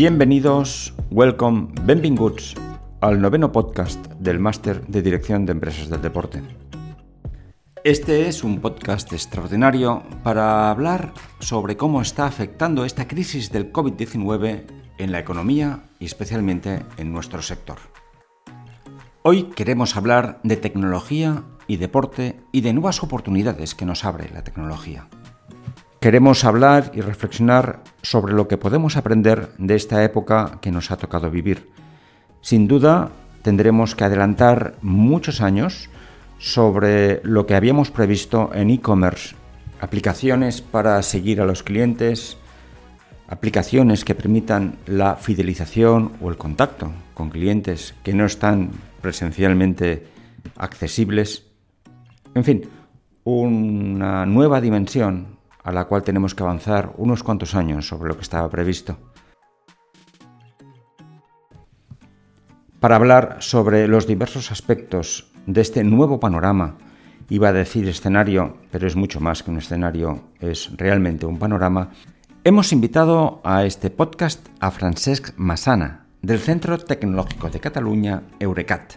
Bienvenidos, welcome, benvinguts al noveno podcast del Máster de Dirección de Empresas del Deporte. Este es un podcast extraordinario para hablar sobre cómo está afectando esta crisis del COVID-19 en la economía y especialmente en nuestro sector. Hoy queremos hablar de tecnología y deporte y de nuevas oportunidades que nos abre la tecnología. Queremos hablar y reflexionar sobre lo que podemos aprender de esta época que nos ha tocado vivir. Sin duda, tendremos que adelantar muchos años sobre lo que habíamos previsto en e-commerce, aplicaciones para seguir a los clientes, aplicaciones que permitan la fidelización o el contacto con clientes que no están presencialmente accesibles. En fin, una nueva dimensión a la cual tenemos que avanzar unos cuantos años sobre lo que estaba previsto. Para hablar sobre los diversos aspectos de este nuevo panorama, iba a decir escenario, pero es mucho más que un escenario, es realmente un panorama, hemos invitado a este podcast a Francesc Massana, del Centro Tecnológico de Cataluña, Eurecat.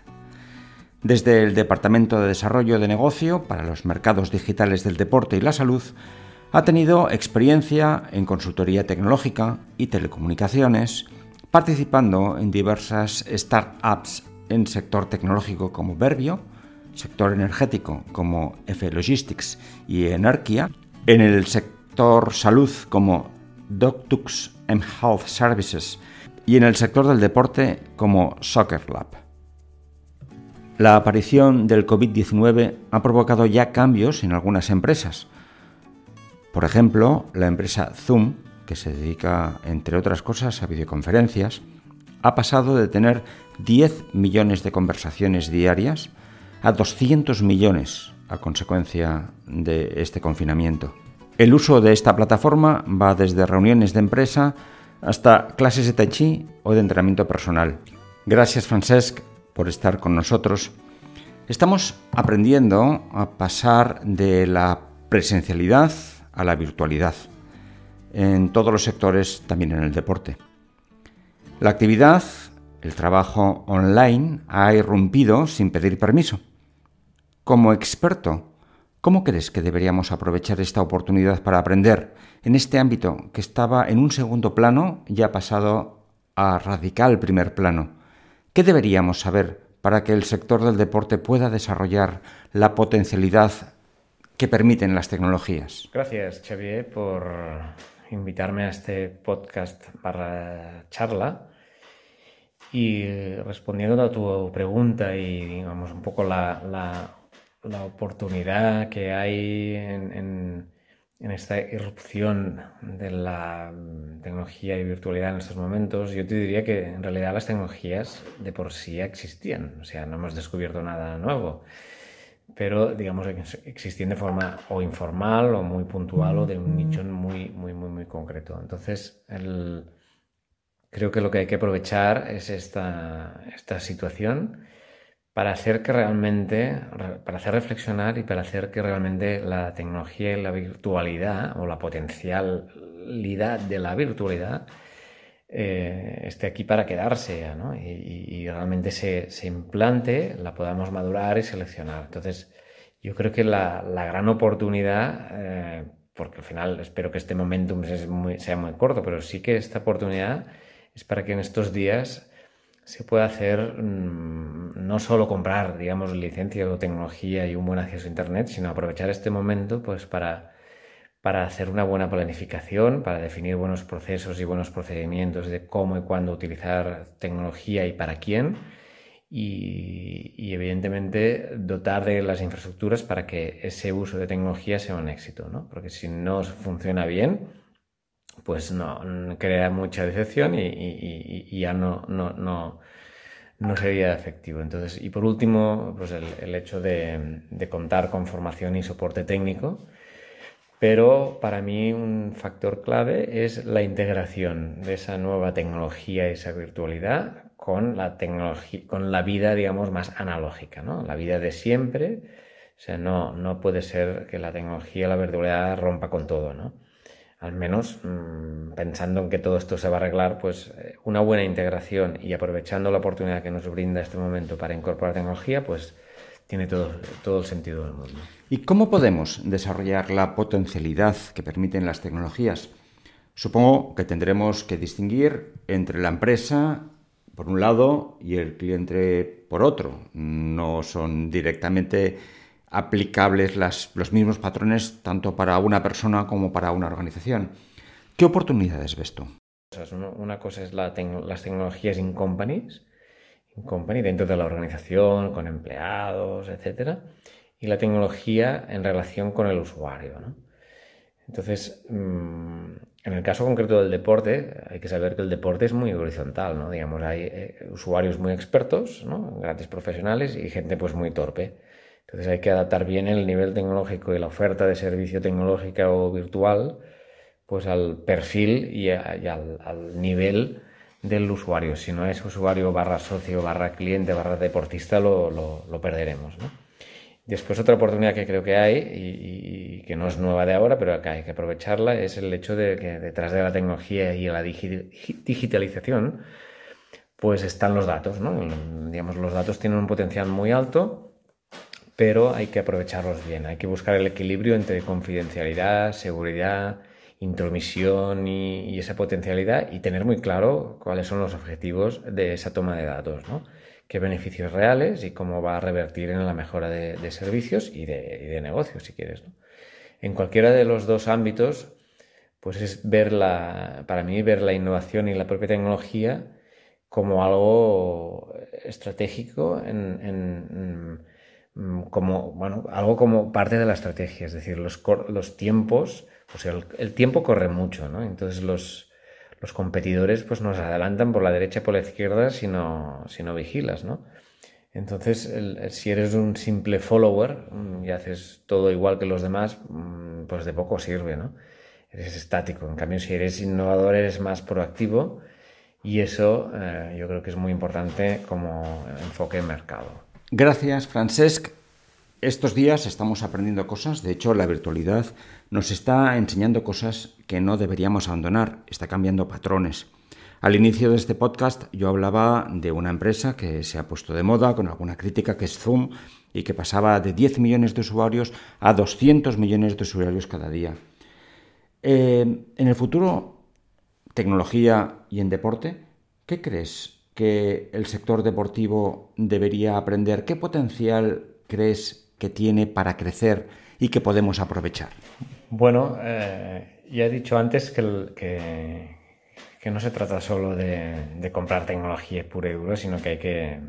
Desde el Departamento de Desarrollo de Negocio para los Mercados Digitales del Deporte y la Salud, ha tenido experiencia en consultoría tecnológica y telecomunicaciones, participando en diversas startups en sector tecnológico como Verbio, sector energético como F Logistics y Energia, en el sector salud como Doctux and Health Services y en el sector del deporte como Soccer Lab. La aparición del COVID-19 ha provocado ya cambios en algunas empresas, por ejemplo, la empresa Zoom, que se dedica, entre otras cosas, a videoconferencias, ha pasado de tener 10 millones de conversaciones diarias a 200 millones a consecuencia de este confinamiento. El uso de esta plataforma va desde reuniones de empresa hasta clases de tai chi o de entrenamiento personal. Gracias Francesc por estar con nosotros. Estamos aprendiendo a pasar de la presencialidad a la virtualidad, en todos los sectores, también en el deporte. La actividad, el trabajo online, ha irrumpido sin pedir permiso. Como experto, ¿cómo crees que deberíamos aprovechar esta oportunidad para aprender en este ámbito que estaba en un segundo plano y ha pasado a radical primer plano? ¿Qué deberíamos saber para que el sector del deporte pueda desarrollar la potencialidad que permiten las tecnologías. Gracias, Xavier, por invitarme a este podcast para charla. Y respondiendo a tu pregunta y digamos un poco la, la, oportunidad que hay en, en, esta irrupción de la tecnología y virtualidad en estos momentos, yo te diría que en realidad las tecnologías de por sí existían, o sea, no hemos descubierto nada nuevo pero digamos existían de forma o informal o muy puntual o de un nicho muy, muy, muy, muy concreto. Entonces, creo que lo que hay que aprovechar es esta, esta situación para hacer que realmente, para hacer reflexionar y para hacer que realmente la tecnología y la virtualidad o la potencialidad de la virtualidad eh, esté aquí para quedarse y, realmente se, implante, la podamos madurar y seleccionar. Entonces, yo creo que la, gran oportunidad, eh, porque al final espero que este momentum sea muy corto, pero sí que esta oportunidad es para que en estos días se pueda hacer mm, no solo comprar, digamos, licencia o tecnología y un buen acceso a Internet, sino aprovechar este momento pues para para hacer una buena planificación, para definir buenos procesos y buenos procedimientos de cómo y cuándo utilizar tecnología y para quién. Y, evidentemente dotar de las infraestructuras para que ese uso de tecnología sea un éxito, ¿no? Porque si no funciona bien, pues no, crea mucha decepción y, ya no, no, no, no, sería efectivo. Entonces, y por último, pues el, hecho de, de contar con formación y soporte técnico pero para mí un factor clave es la integración de esa nueva tecnología y esa virtualidad con la tecnología, con la vida, digamos, más analógica, ¿no? La vida de siempre. O sea, no, no puede ser que la tecnología, la virtualidad rompa con todo, ¿no? al menos mm, pensando en que todo esto se va a arreglar, pues eh, una buena integración y aprovechando la oportunidad que nos brinda este momento para incorporar tecnología, pues tiene todo, todo el sentido del mundo. ¿Y cómo podemos desarrollar la potencialidad que permiten las tecnologías? Supongo que tendremos que distinguir entre la empresa por un lado y el cliente por otro. No son directamente aplicables los mismos patrones tanto para una persona como para una organización. ¿Qué oportunidades ves tú? Una cosa es las tecnologías in companies, company dentro de la organización, con empleados, etc. Y la tecnología en relación con el usuario. Entonces, mm, en el caso concreto del deporte, hay que saber que el deporte es muy horizontal, ¿no? Digamos, hay eh, usuarios muy expertos, ¿no? Grandes profesionales y gente pues muy torpe. Entonces hay que adaptar bien el nivel tecnológico y la oferta de servicio tecnológica o virtual pues al perfil y, al, nivel del usuario. Si no es usuario barra socio, barra cliente, barra deportista, lo, lo, perderemos. Después otra oportunidad que creo que hay y, que no es nueva de ahora, pero que hay que aprovecharla, es el hecho de que detrás de la tecnología y la digitalización, pues están los datos. ¿no? Digamos, los datos tienen un potencial muy alto pero hay que aprovecharlos bien. Hay que buscar el equilibrio entre confidencialidad, seguridad, intromisión y, esa potencialidad y tener muy claro cuáles son los objetivos de esa toma de datos, ¿no? qué beneficios reales y cómo va a revertir en la mejora de, servicios y de, negocios, si quieres. En cualquiera de los dos ámbitos, pues es ver la, para mí, ver la innovación y la propia tecnología como algo estratégico en Mm, como, bueno, algo como parte de la estrategia, es decir, los, los tiempos, o sea, el, tiempo corre mucho, ¿no? Entonces los, los competidores pues nos adelantan por la derecha y por la izquierda si no, si no vigilas, ¿no? Entonces, si eres un simple follower mm, y haces todo igual que los demás, mm, pues de poco sirve, ¿no? Eres estático. En cambio, si eres innovador, eres más proactivo y eso eh, yo creo que es muy importante como enfoque en mercado. Gracias, Francesc. Estos días estamos aprendiendo cosas, de hecho la virtualidad nos está enseñando cosas que no deberíamos abandonar, está cambiando patrones. Al inicio de este podcast yo hablaba de una empresa que se ha puesto de moda con alguna crítica, que es Zoom, y que pasaba de 10 millones de usuarios a 200 millones de usuarios cada día. Eh, en el futuro, tecnología y en deporte, ¿qué crees que el sector deportivo debería aprender? ¿Qué potencial crees que tiene para crecer y que podemos aprovechar? Bueno, eh, ya he dicho antes que, que, no se trata solo de, comprar tecnología pura y dura, sino que hay que,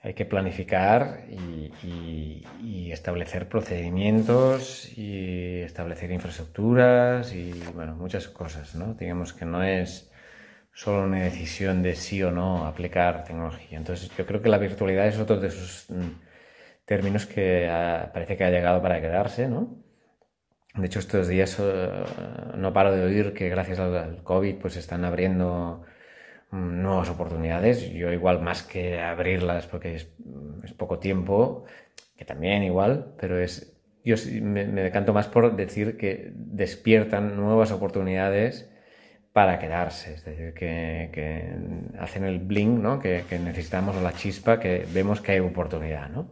hay que planificar y, establecer procedimientos y establecer infraestructuras y bueno, muchas cosas, ¿no? Digamos que no es solo una decisión de sí o no aplicar tecnología. Entonces yo creo que la virtualidad es otro de esos mm, términos que parece que ha llegado para quedarse, ¿no? De hecho, estos días eh, no paro de oír que gracias al, COVID pues están abriendo mm, nuevas oportunidades. Yo igual más que abrirlas porque es, es poco tiempo, que también igual, pero es yo me decanto más por decir que despiertan nuevas oportunidades para quedarse, es decir, que, hacen el bling, ¿no? que, necesitamos la chispa, que vemos que hay oportunidad. ¿no?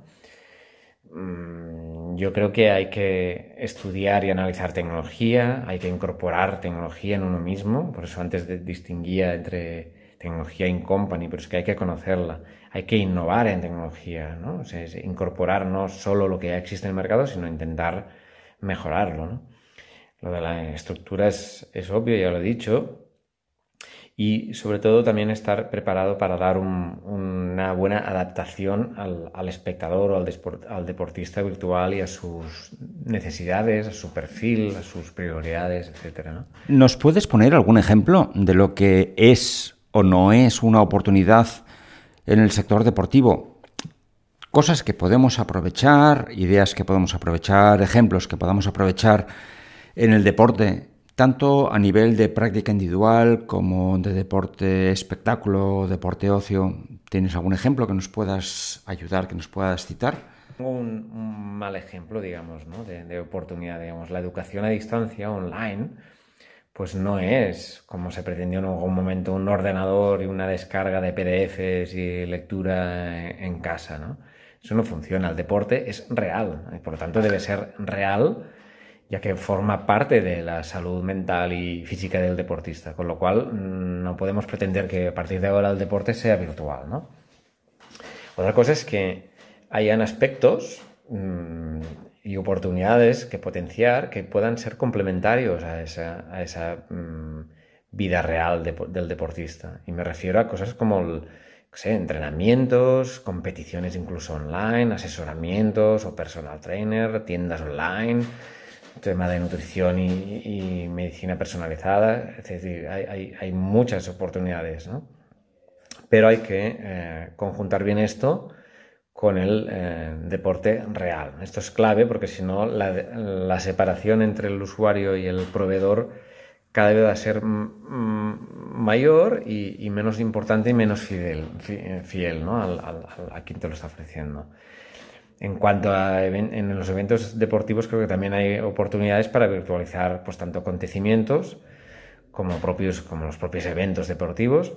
Mm, yo creo que hay que estudiar y analizar tecnología, hay que incorporar tecnología en uno mismo, por eso antes distinguía entre tecnología in company, pero es que hay que conocerla, hay que innovar en tecnología, ¿no? incorporar no solo lo que ya existe en el mercado, sino intentar mejorarlo. ¿no? Lo de la estructura es, obvio, ya lo he dicho. Y sobre todo también estar preparado para dar una buena adaptación al, espectador o al, deportista virtual y a sus necesidades, a su perfil, a sus prioridades, etc. ¿Nos puedes poner algún ejemplo de lo que es o no es una oportunidad en el sector deportivo? Cosas que podemos aprovechar, ideas que podemos aprovechar, ejemplos que podamos aprovechar en el deporte, tanto a nivel de práctica individual como de deporte espectáculo, deporte ocio. ¿Tienes algún ejemplo que nos puedas ayudar, que nos puedas citar? Tengo un, mal ejemplo, digamos, ¿no? de, oportunidad. Digamos, la educación a distancia online pues no es como se pretendió en algún momento un ordenador y una descarga de PDFs y lectura en casa, ¿no? Eso no funciona. El deporte es real y por lo tanto debe ser real ya que forma parte de la salud mental y física del deportista, con lo cual mm, no podemos pretender que a partir de ahora el deporte sea virtual, ¿no? Otra cosa es que hayan aspectos mmm, y oportunidades que potenciar que puedan ser complementarios a esa, mmm, vida real de, del deportista. Y me refiero a cosas como el, sé, entrenamientos, competiciones incluso online, asesoramientos o personal trainer, tiendas online, tema de nutrición y, y medicina personalizada. Es decir, hay, hay, hay muchas oportunidades, ¿no? Pero hay que eh, conjuntar bien esto con el eh, deporte real. Esto es clave porque si no la, la, separación entre el usuario y el proveedor cada vez va a ser mayor y, y, menos importante y menos fiel, fiel ¿no? al, al, a quien te lo está ofreciendo. En cuanto a en los eventos deportivos, creo que también hay oportunidades para virtualizar pues, tanto acontecimientos como, propios, como los propios eventos deportivos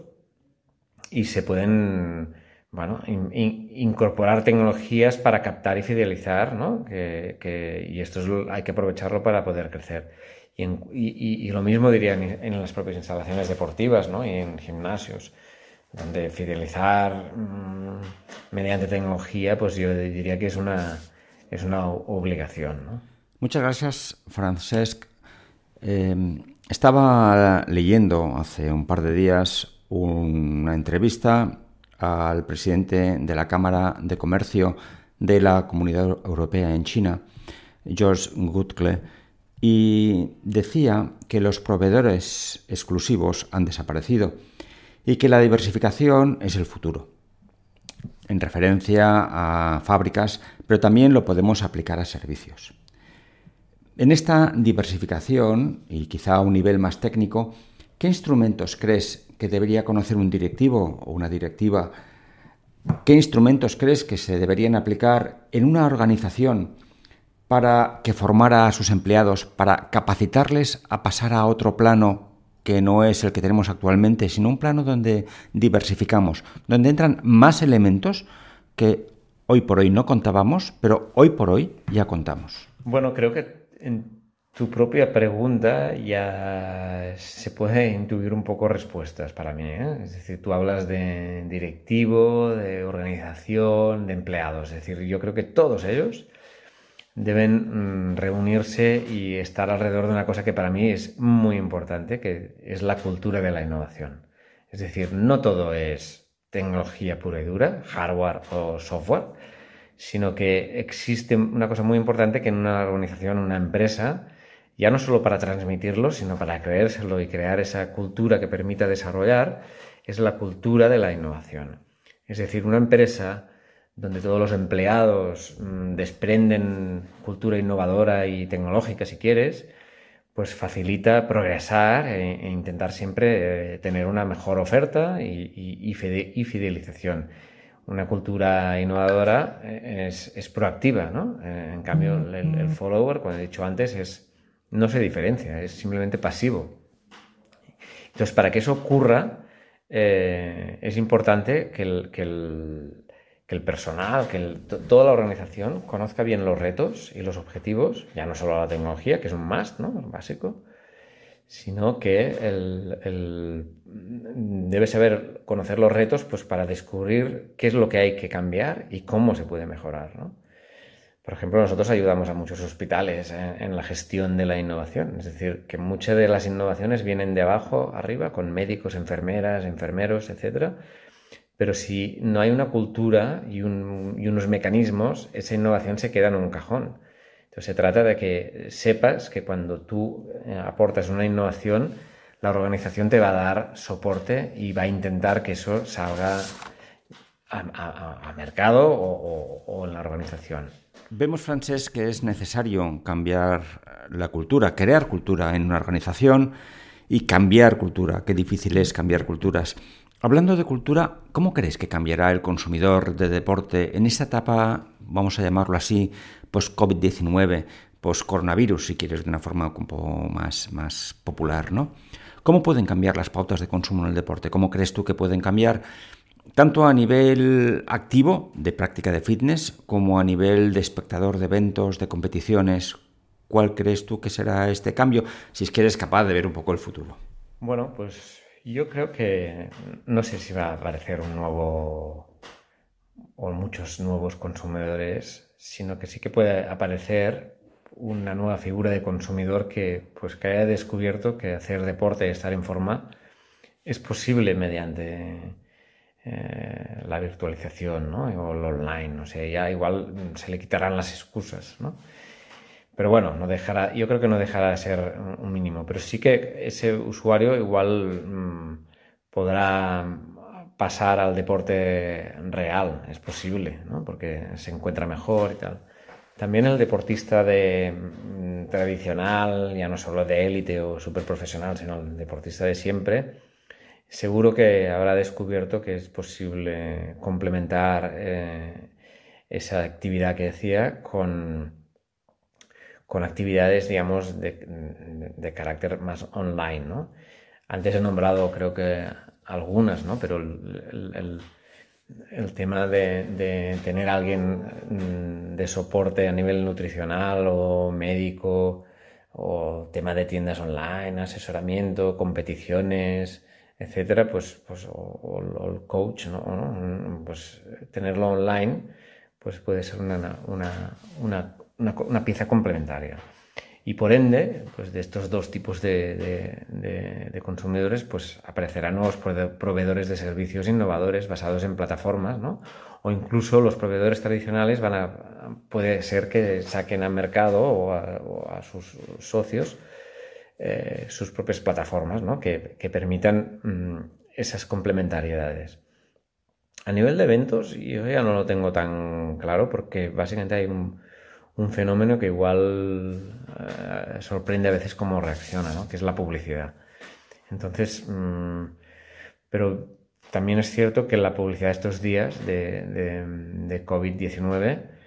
y se pueden bueno, in, in, incorporar tecnologías para captar y fidelizar, ¿no? Que, que, y esto es, hay que aprovecharlo para poder crecer. Y, en, y, y lo mismo diría en, en, las propias instalaciones deportivas ¿no? y en gimnasios, donde fidelizar mmm, mediante tecnología, pues yo diría que es una, es una obligación. ¿no? Muchas gracias, Francesc. Eh, estaba leyendo hace un par de días una entrevista al presidente de la Cámara de Comercio de la Comunidad Europea en China, George Gutkle, y decía que los proveedores exclusivos han desaparecido y que la diversificación es el futuro, en referencia a fábricas, pero también lo podemos aplicar a servicios. En esta diversificación, y quizá a un nivel más técnico, ¿qué instrumentos crees que debería conocer un directivo o una directiva? ¿Qué instrumentos crees que se deberían aplicar en una organización para que formara a sus empleados, para capacitarles a pasar a otro plano que no es el que tenemos actualmente, sino un plano donde diversificamos, donde entran más elementos que hoy por hoy no contábamos, pero hoy por hoy ya contamos? Bueno, creo que en tu propia pregunta ya se puede intuir un poco respuestas para mí. ¿eh? Es decir, tú hablas de directivo, de organización, de empleados. Es decir, yo creo que todos ellos deben mmm, reunirse y estar alrededor de una cosa que para mí es muy importante, que es la cultura de la innovación. Es decir, no todo es tecnología pura y dura, hardware o software, sino que existe una cosa muy importante que en una organización, una empresa, ya no solo para transmitirlo, sino para creérselo y crear esa cultura que permita desarrollar, es la cultura de la innovación. Es decir, una empresa donde todos los empleados mmm, desprenden cultura innovadora y tecnológica, si quieres, pues facilita progresar e, e intentar siempre eh, tener una mejor oferta y, y, y, fidelización. Una cultura innovadora eh, es, es proactiva, ¿no? Eh, en cambio, el, el follower, como he dicho antes, es no se diferencia, es simplemente pasivo. Entonces, para que eso ocurra, eh, es importante que el, que el, que el personal, que toda la organización conozca bien los retos y los objetivos, ya no solo la tecnología, que es un must, ¿no? básico, sino que el, debe saber conocer los retos pues, para descubrir qué es lo que hay que cambiar y cómo se puede mejorar. ¿no? Por ejemplo, nosotros ayudamos a muchos hospitales en la gestión de la innovación, es decir, que muchas de las innovaciones vienen de abajo arriba, con médicos, enfermeras, enfermeros, etc. Pero si no hay una cultura y, un, y unos mecanismos, esa innovación se queda en un cajón. Entonces se trata de que sepas que cuando tú eh, aportas una innovación, la organización te va a dar soporte y va a intentar que eso salga a, a, a mercado o, o, o en la organización. Vemos, Francés, que es necesario cambiar la cultura, crear cultura en una organización y cambiar cultura. Qué difícil es cambiar culturas. Hablando de cultura, ¿cómo crees que cambiará el consumidor de deporte en esta etapa, vamos a llamarlo así, post-COVID-19, post-coronavirus, si quieres, de una forma un poco más, más popular, ¿no? ¿Cómo pueden cambiar las pautas de consumo en el deporte? ¿Cómo crees tú que pueden cambiar tanto a nivel activo de práctica de fitness como a nivel de espectador de eventos, de competiciones? ¿Cuál crees tú que será este cambio si es que eres capaz de ver un poco el futuro? Bueno, pues yo creo que no sé si va a aparecer un nuevo o muchos nuevos consumidores, sino que sí que puede aparecer una nueva figura de consumidor que pues que haya descubierto que hacer deporte y estar en forma es posible mediante eh, la virtualización ¿no? o el online. O sea, ya igual se le quitarán las excusas, ¿no? Pero bueno, no dejará, yo creo que no dejará de ser un mínimo. Pero sí que ese usuario igual mm, podrá pasar al deporte real, es posible, ¿no? porque se encuentra mejor y tal. También el deportista de, mm, tradicional, ya no solo de élite o súper profesional, sino el deportista de siempre, seguro que habrá descubierto que es posible complementar eh, esa actividad que decía con, con actividades, digamos, de, carácter más online, ¿no? Antes he nombrado, creo que algunas, ¿no? Pero el, tema de, tener alguien mm, de soporte a nivel nutricional o médico, o tema de tiendas online, asesoramiento, competiciones, etcétera, pues, pues o, el coach, ¿no? Pues tenerlo online, pues puede ser una, una, pieza complementaria. Y por ende, pues de estos dos tipos de, de, consumidores, pues aparecerán nuevos proveedores de servicios innovadores basados en plataformas, ¿no? O incluso los proveedores tradicionales van a, puede ser que saquen al mercado o a sus socios eh, sus propias plataformas ¿no? que, permitan mm, esas complementariedades. A nivel de eventos, yo ya no lo tengo tan claro porque básicamente hay un, fenómeno que igual eh, sorprende a veces cómo reacciona, ¿no? que es la publicidad. Entonces, mm, pero también es cierto que la publicidad de estos días de, de, de COVID-19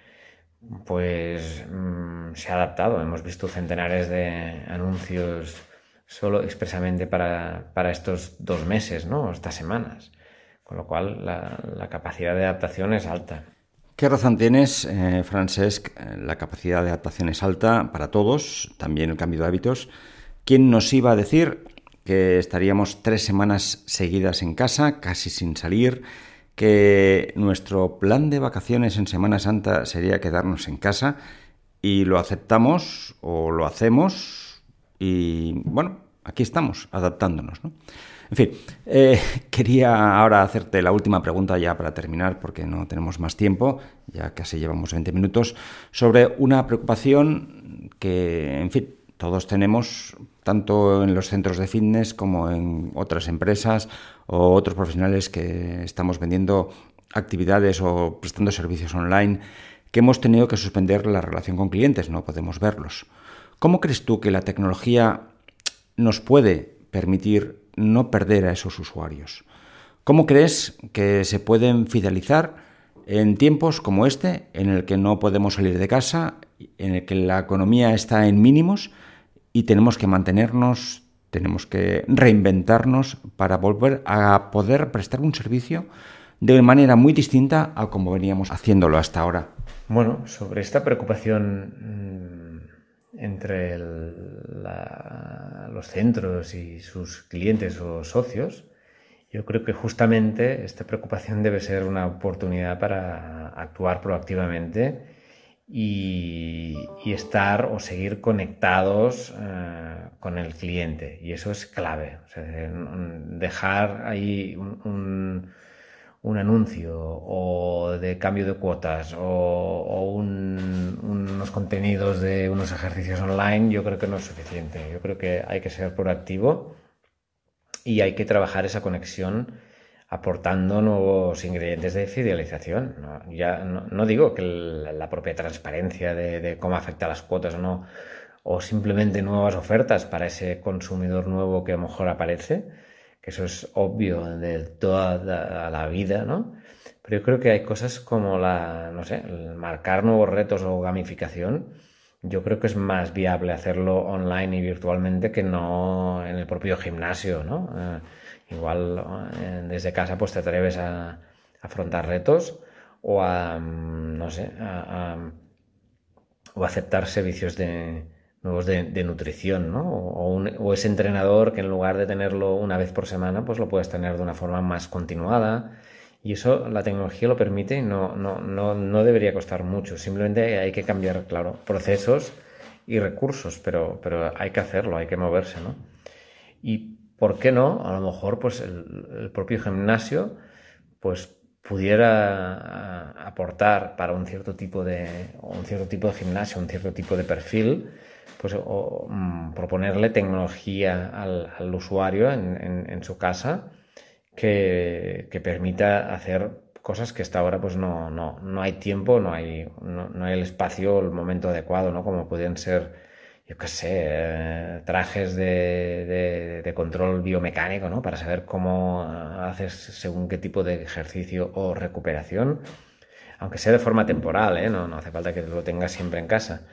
pues mm, se ha adaptado. Hemos visto centenares de anuncios solo expresamente para, estos dos meses, ¿no? Estas semanas. Con lo cual la, capacidad de adaptación es alta. ¿Qué razón tienes, eh, Francesc? La capacidad de adaptación es alta para todos, también el cambio de hábitos. ¿Quién nos iba a decir que estaríamos tres semanas seguidas en casa, casi sin salir? que nuestro plan de vacaciones en Semana Santa sería quedarnos en casa y lo aceptamos o lo hacemos y bueno, aquí estamos adaptándonos. En fin, eh, quería ahora hacerte la última pregunta ya para terminar porque no tenemos más tiempo, ya casi llevamos 20 minutos, sobre una preocupación que, en fin, todos tenemos, tanto en los centros de fitness como en otras empresas o otros profesionales que estamos vendiendo actividades o prestando servicios online, que hemos tenido que suspender la relación con clientes, no podemos verlos. ¿Cómo crees tú que la tecnología nos puede permitir no perder a esos usuarios? ¿Cómo crees que se pueden fidelizar en tiempos como este, en el que no podemos salir de casa, en el que la economía está en mínimos y tenemos que mantenernos, tenemos que reinventarnos para volver a poder prestar un servicio de manera muy distinta a como veníamos haciéndolo hasta ahora. Bueno, sobre esta preocupación entre los centros y sus clientes o socios, yo creo que justamente esta preocupación debe ser una oportunidad para actuar proactivamente y, estar o seguir conectados eh, con el cliente. Y eso es clave. dejar ahí un, anuncio o de cambio de cuotas o, unos contenidos de unos ejercicios online, yo creo que no es suficiente. Yo creo que hay que ser proactivo y hay que trabajar esa conexión aportando nuevos ingredientes de fidelización. No, ya no, digo que la, propia transparencia de, cómo afecta a las cuotas o no, o simplemente nuevas ofertas para ese consumidor nuevo que a lo mejor aparece, que eso es obvio de toda la, vida, ¿no? Pero yo creo que hay cosas como la, no sé, marcar nuevos retos o gamificación yo creo que es más viable hacerlo online y virtualmente que no en el propio gimnasio, ¿no? Eh, igual eh, desde casa pues te atreves a, afrontar retos o a, mm, no sé, o aceptar servicios de, nuevos de, nutrición, ¿no? O, ese entrenador que en lugar de tenerlo una vez por semana, pues lo puedes tener de una forma más continuada y eso la tecnología lo permite no, no, no, no debería costar mucho. Simplemente hay que cambiar, claro, procesos y recursos, pero, pero hay que hacerlo, hay que moverse, ¿no? Y ¿por qué no? A lo mejor pues el, propio gimnasio pues pudiera aportar para un cierto tipo de un cierto tipo de gimnasio, un cierto tipo de perfil, pues o, mm, proponerle tecnología al, al usuario en, en, su casa que, permita hacer cosas que hasta ahora pues no, no, no hay tiempo, no hay, no, hay el espacio, el momento adecuado, ¿no? Como pueden ser, yo qué sé, trajes de, de, control biomecánico, ¿no? Para saber cómo haces según qué tipo de ejercicio o recuperación, aunque sea de forma temporal, ¿eh? No, no hace falta que lo tengas siempre en casa.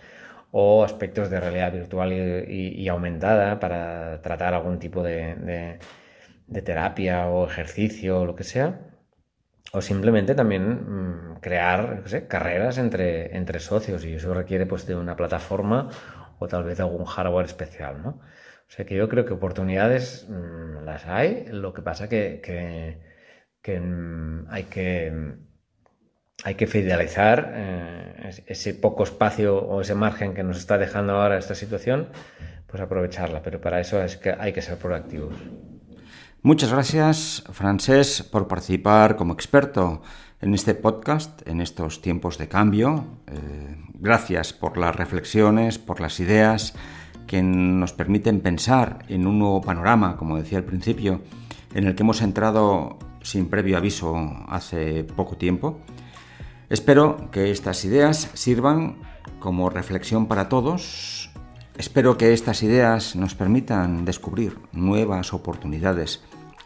O aspectos de realidad virtual y, aumentada para tratar algún tipo de de terapia o ejercicio o lo que sea. O simplemente también mm, crear carreras entre, entre socios y eso requiere pues de una plataforma o tal vez algún hardware especial, ¿no? O sea que yo creo que oportunidades mm, las hay, lo que pasa que, que, mm, hay que hay que fidelizar eh, ese poco espacio o ese margen que nos está dejando ahora esta situación, pues aprovecharla, pero para eso es que hay que ser proactivos. Muchas gracias, Francés, por participar como experto en este podcast, en estos tiempos de cambio. Eh, gracias por las reflexiones, por las ideas que nos permiten pensar en un nuevo panorama, como decía al principio, en el que hemos entrado sin previo aviso hace poco tiempo. Espero que estas ideas sirvan como reflexión para todos Espero que estas ideas nos permitan descubrir nuevas oportunidades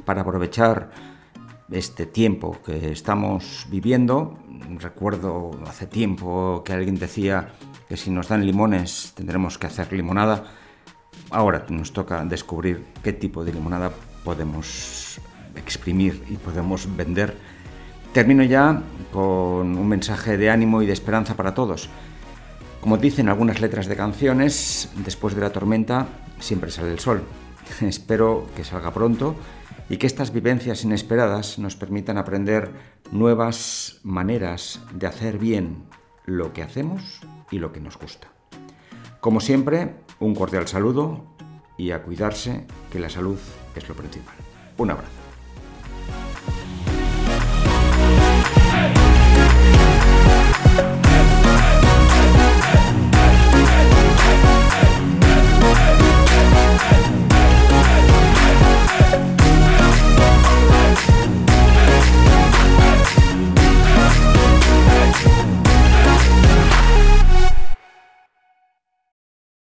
para aprovechar este tiempo que estamos viviendo. Recuerdo hace tiempo que alguien decía que si nos dan limones tendremos que hacer limonada. Ahora nos toca descubrir qué tipo de limonada podemos exprimir y podemos vender. Termino ya con un mensaje de ánimo y de esperanza para todos. Como dicen algunas letras de canciones, después de la tormenta siempre sale el sol. Espero que salga pronto y que estas vivencias inesperadas nos permitan aprender nuevas maneras de hacer bien lo que hacemos y lo que nos gusta. Como siempre, un cordial saludo y a cuidarse, que la salud es lo principal. Un abrazo.